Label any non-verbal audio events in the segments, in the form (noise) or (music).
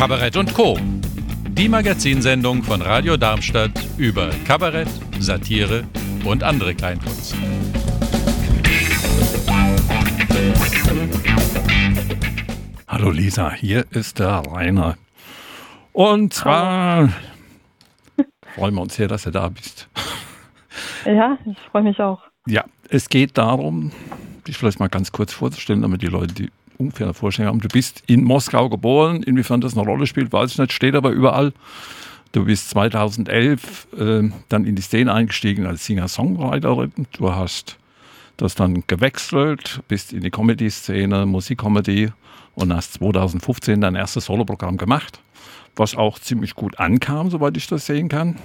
Kabarett und Co. Die Magazinsendung von Radio Darmstadt über Kabarett, Satire und andere Kleinkunst. Hallo Lisa, hier ist der Rainer. Und zwar freuen wir uns sehr, dass du da bist. Ja, ich freue mich auch. Ja, es geht darum, dich vielleicht mal ganz kurz vorzustellen, damit die Leute die ungefähr eine Vorstellung haben. Du bist in Moskau geboren, inwiefern das eine Rolle spielt, weiß ich nicht, steht aber überall. Du bist 2011 äh, dann in die Szene eingestiegen als Singer-Songwriterin. Du hast das dann gewechselt, bist in die Comedy-Szene, Musikcomedy und hast 2015 dein erstes Soloprogramm gemacht, was auch ziemlich gut ankam, soweit ich das sehen kann.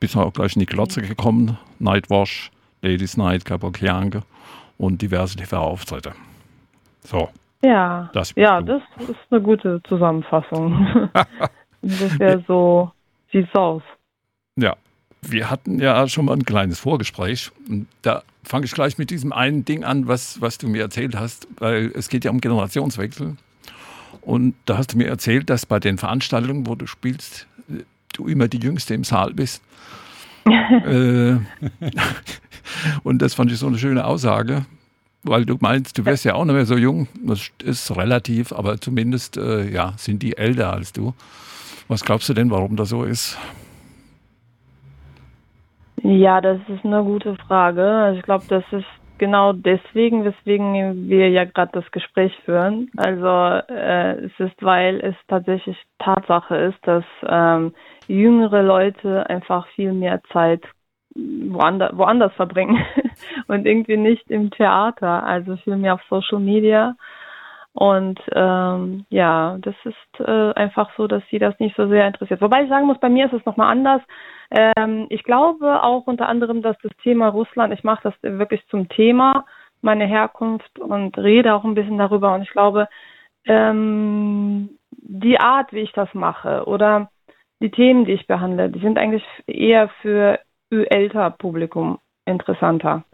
Bist auch gleich in die Klotze gekommen, Nightwash, Ladies Night, Kabukianke und diverse TV-Auftritte. So. Ja, das, ja das ist eine gute Zusammenfassung. (laughs) Ungefähr so sieht es aus. Ja, wir hatten ja schon mal ein kleines Vorgespräch. Und da fange ich gleich mit diesem einen Ding an, was, was du mir erzählt hast, weil es geht ja um Generationswechsel. Und da hast du mir erzählt, dass bei den Veranstaltungen, wo du spielst, du immer die Jüngste im Saal bist. (laughs) äh, (laughs) und das fand ich so eine schöne Aussage, weil du meinst, du wirst ja auch nicht mehr so jung. Das ist relativ, aber zumindest äh, ja, sind die älter als du. Was glaubst du denn, warum das so ist? Ja, das ist eine gute Frage. Also ich glaube, das ist genau deswegen, weswegen wir ja gerade das Gespräch führen. Also äh, es ist, weil es tatsächlich Tatsache ist, dass ähm, jüngere Leute einfach viel mehr Zeit woanders, woanders verbringen (laughs) und irgendwie nicht im Theater, also viel mehr auf Social Media. Und ähm, ja, das ist äh, einfach so, dass sie das nicht so sehr interessiert. Wobei ich sagen muss, bei mir ist es nochmal anders. Ähm, ich glaube auch unter anderem, dass das Thema Russland, ich mache das wirklich zum Thema, meine Herkunft und rede auch ein bisschen darüber. Und ich glaube, ähm, die Art, wie ich das mache oder die Themen, die ich behandle, die sind eigentlich eher für älter Publikum interessanter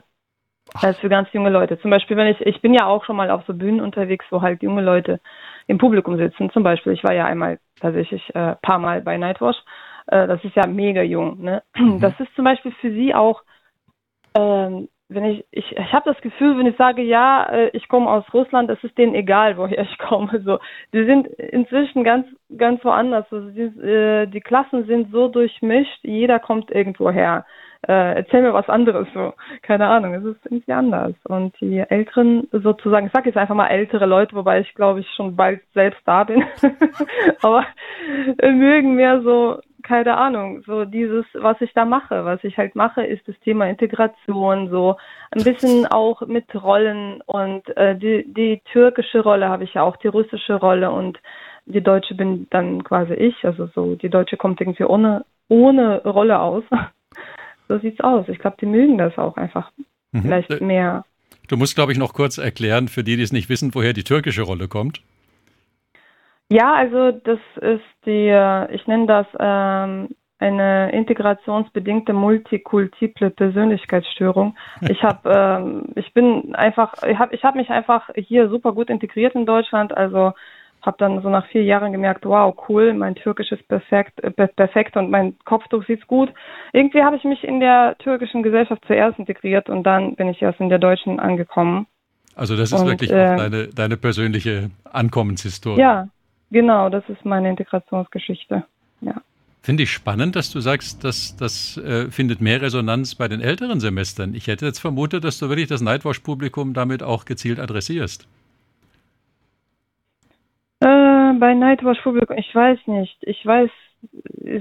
als für ganz junge Leute. Zum Beispiel, wenn ich, ich bin ja auch schon mal auf so Bühnen unterwegs, wo halt junge Leute im Publikum sitzen. Zum Beispiel, ich war ja einmal tatsächlich äh, paar Mal bei Nightwash. Äh, das ist ja mega jung. Ne? Mhm. Das ist zum Beispiel für sie auch, ähm, wenn ich, ich, ich habe das Gefühl, wenn ich sage, ja, äh, ich komme aus Russland, es ist denen egal, woher ich komme. (laughs) So, die sind inzwischen ganz, ganz woanders. Also die, äh, die Klassen sind so durchmischt, jeder kommt irgendwo her äh, erzähl mir was anderes, so, keine Ahnung, es ist irgendwie anders. Und die Älteren sozusagen, ich sage jetzt einfach mal ältere Leute, wobei ich glaube ich schon bald selbst da bin, (laughs) aber mögen mehr so, keine Ahnung, so dieses, was ich da mache. Was ich halt mache, ist das Thema Integration, so ein bisschen auch mit Rollen und äh, die, die türkische Rolle habe ich ja auch, die russische Rolle und die Deutsche bin dann quasi ich, also so, die Deutsche kommt irgendwie ohne, ohne Rolle aus (laughs) so sieht's aus. Ich glaube, die mögen das auch einfach mhm. vielleicht äh, mehr. Du musst, glaube ich, noch kurz erklären, für die, die es nicht wissen, woher die türkische Rolle kommt. Ja, also das ist die, äh, ich nenne das ähm, eine integrationsbedingte multikultiple Persönlichkeitsstörung. (laughs) Ich habe, ähm, ich bin einfach, ich habe, ich habe mich einfach hier super gut integriert in Deutschland. Also habe dann so nach vier Jahren gemerkt, wow, cool, mein Türkisch ist perfekt, äh, perfekt und mein Kopftuch sieht gut. Irgendwie habe ich mich in der türkischen Gesellschaft zuerst integriert und dann bin ich erst in der deutschen angekommen. Also das ist und, wirklich äh, deine, deine persönliche Ankommenshistorie. Ja, genau, das ist meine Integrationsgeschichte. Ja. Finde ich spannend, dass du sagst, dass das äh, findet mehr Resonanz bei den älteren Semestern. Ich hätte jetzt vermutet, dass du wirklich das Nightwash-Publikum damit auch gezielt adressierst. Äh, bei Nightwatch Publikum, ich weiß nicht. Ich weiß,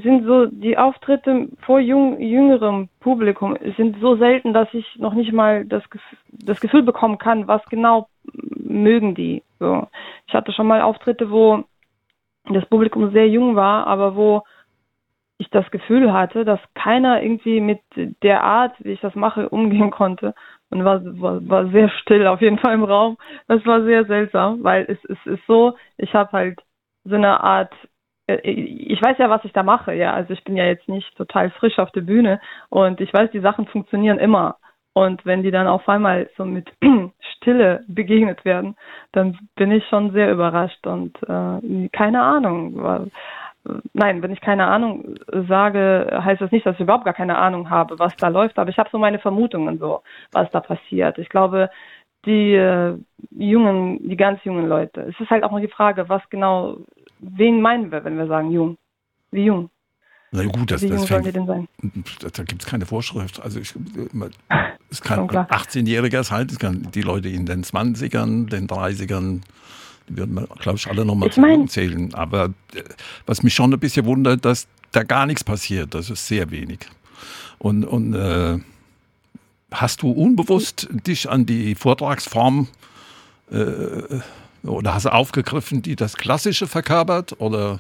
sind so die Auftritte vor jung, jüngerem Publikum sind so selten, dass ich noch nicht mal das, das Gefühl bekommen kann, was genau mögen die. So. Ich hatte schon mal Auftritte, wo das Publikum sehr jung war, aber wo ich das Gefühl hatte, dass keiner irgendwie mit der Art, wie ich das mache, umgehen konnte und war, war, war sehr still auf jeden Fall im Raum. Das war sehr seltsam, weil es, es ist so, ich habe halt so eine Art, äh, ich weiß ja, was ich da mache, ja. Also ich bin ja jetzt nicht total frisch auf der Bühne und ich weiß, die Sachen funktionieren immer. Und wenn die dann auf einmal so mit (clears throat) Stille begegnet werden, dann bin ich schon sehr überrascht und äh, keine Ahnung. Nein, wenn ich keine Ahnung sage, heißt das nicht, dass ich überhaupt gar keine Ahnung habe, was da läuft, aber ich habe so meine Vermutungen so, was da passiert. Ich glaube, die äh, jungen, die ganz jungen Leute. Es ist halt auch noch die Frage, was genau, wen meinen wir, wenn wir sagen jung? Wie jung? Na gut, das, Wie das sein? da gibt es keine Vorschrift. Also ich, (laughs) es kann 18-Jähriger sein, es kann die Leute in den 20ern, den 30ern, die würden wir, glaube ich, alle nochmal zählen. Aber äh, was mich schon ein bisschen wundert, dass da gar nichts passiert. Das ist sehr wenig. Und, und äh, hast du unbewusst dich an die Vortragsform äh, oder hast du aufgegriffen, die das Klassische verkörpert? Oder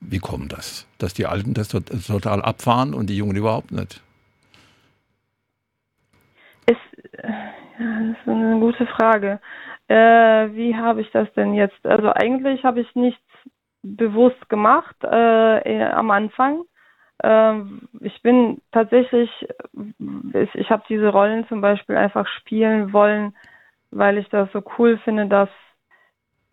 wie kommt das, dass die Alten das total abfahren und die Jungen überhaupt nicht? Ist, ja, das ist eine gute Frage. Äh, wie habe ich das denn jetzt? Also eigentlich habe ich nichts bewusst gemacht äh, am Anfang. Äh, ich bin tatsächlich, ich habe diese Rollen zum Beispiel einfach spielen wollen, weil ich das so cool finde, dass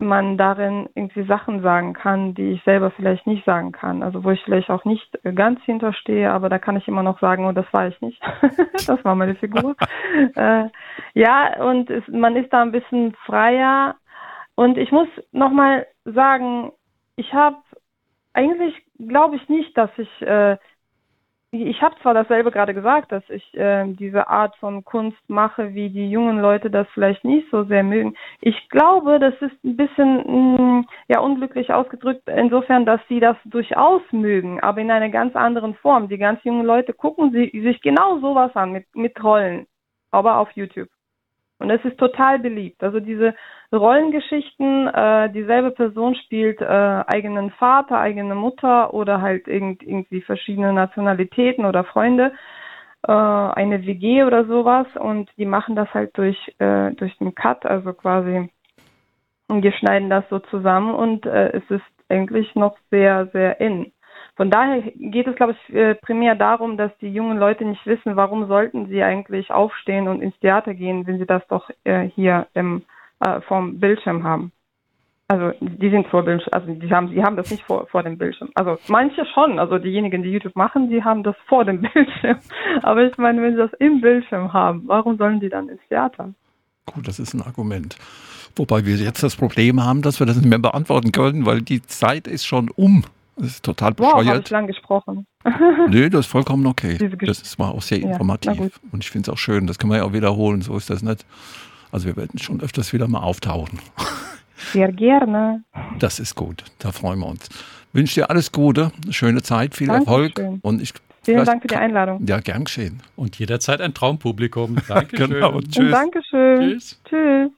man darin irgendwie Sachen sagen kann, die ich selber vielleicht nicht sagen kann. Also wo ich vielleicht auch nicht ganz hinterstehe, aber da kann ich immer noch sagen, oh, das war ich nicht. (laughs) das war meine Figur. (laughs) äh, ja, und es, man ist da ein bisschen freier. Und ich muss nochmal sagen, ich habe eigentlich glaube ich nicht, dass ich äh, ich habe zwar dasselbe gerade gesagt, dass ich äh, diese Art von Kunst mache, wie die jungen Leute das vielleicht nicht so sehr mögen. Ich glaube, das ist ein bisschen mh, mm, ja unglücklich ausgedrückt, insofern, dass sie das durchaus mögen, aber in einer ganz anderen Form. Die ganz jungen Leute gucken sie, sich genau sowas an mit, mit Rollen, aber auf YouTube. Und es ist total beliebt. Also diese Rollengeschichten, äh, dieselbe Person spielt äh, eigenen Vater, eigene Mutter oder halt irgend, irgendwie verschiedene Nationalitäten oder Freunde, äh, eine WG oder sowas und die machen das halt durch, äh, durch den Cut, also quasi und wir schneiden das so zusammen und äh, es ist eigentlich noch sehr, sehr in. Von daher geht es, glaube ich, äh, primär darum, dass die jungen Leute nicht wissen, warum sollten sie eigentlich aufstehen und ins Theater gehen, wenn sie das doch äh, hier im, äh, vom Bildschirm haben. Also die sind vor Bildschirm, also die haben, die haben das nicht vor, vor dem Bildschirm. Also manche schon, also diejenigen, die YouTube machen, die haben das vor dem (laughs) Bildschirm. Aber ich meine, wenn sie das im Bildschirm haben, warum sollen die dann ins Theater? Gut, das ist ein Argument. Wobei wir jetzt das Problem haben, dass wir das nicht mehr beantworten können, weil die Zeit ist schon um. Das ist total bescheuert. Wow, habe ich lang gesprochen. (laughs) Nö, das ist vollkommen okay. Das war auch sehr informativ. Ja, und ich finde es auch schön. Das kann man ja auch wiederholen. So ist das nicht. Also wir werden schon öfters wieder mal auftauchen. (laughs) Sehr gerne. Das ist gut. Da freuen wir uns. Ich wünsche dir alles Gute, eine schöne Zeit, viel Dankeschön. Erfolg. Und ich Vielen Dank für die Einladung. Ja, gern geschehen. Und jederzeit ein Traumpublikum. (laughs) Dankeschön. genau, tschüss. Und Dankeschön. Tschüss. Tschüss.